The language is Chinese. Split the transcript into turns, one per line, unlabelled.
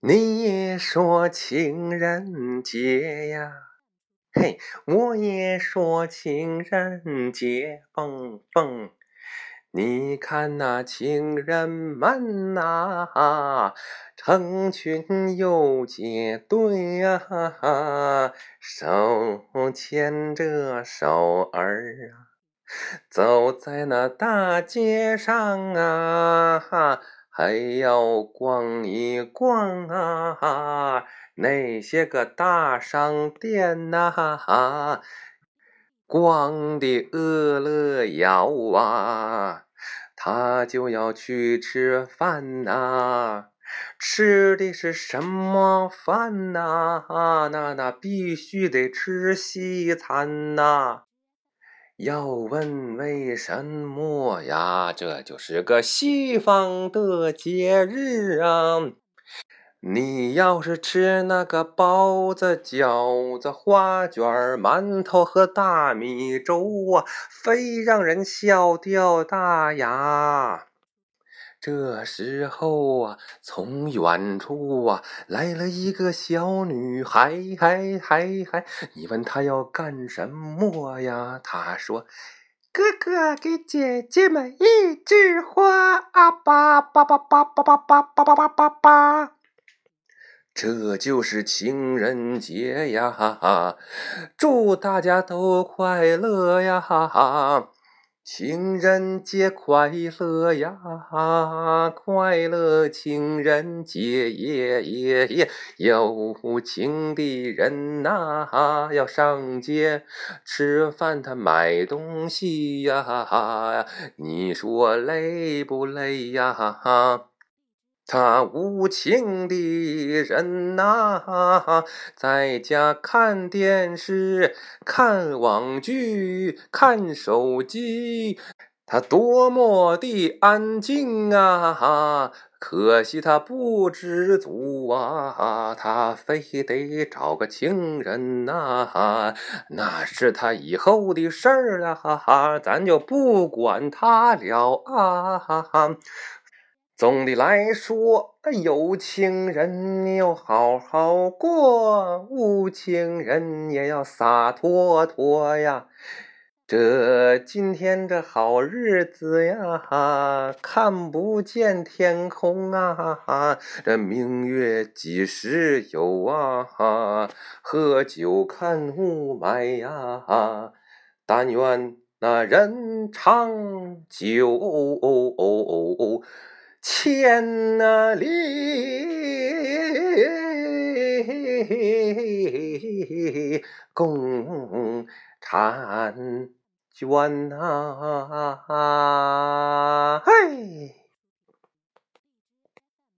你也说情人节呀，嘿，我也说情人节蹦蹦。你看那情人们呐，成群又结队呀，手牵着手儿啊，走在那大街上啊，哈还要逛一逛啊，那些个大商店呐。逛的饿了要啊，他就要去吃饭呐。吃的是什么饭呐？那那必须得吃西餐呐。要问为什么呀？这就是个西方的节日啊。你要是吃那个包子、饺子、花卷、馒头和大米粥啊，非让人笑掉大牙。这时候啊，从远处啊来了一个小女孩，嗨嗨嗨！你问她要干什么呀？她说：“哥哥给姐姐们一枝花啊，叭叭叭叭叭叭叭叭叭叭叭。”这就是情人节呀！哈哈，祝大家都快乐呀！哈哈，情人节快乐呀！快乐情人节耶耶耶！有情的人呐，要上街吃饭，他买东西呀！你说累不累呀？他无情的人呐，在家看电视、看网剧、看手机，他多么的安静啊！可惜他不知足啊，他非得找个情人呐，那是他以后的事儿了，哈哈，咱就不管他了啊！总的来说，有情人要好好过，无情人也要洒脱脱呀。这今天这好日子呀，哈看不见天空啊，哈这明月几时有啊？哈喝酒看雾霾呀，哈但愿那人长久。天哪里？共婵娟呐嘿！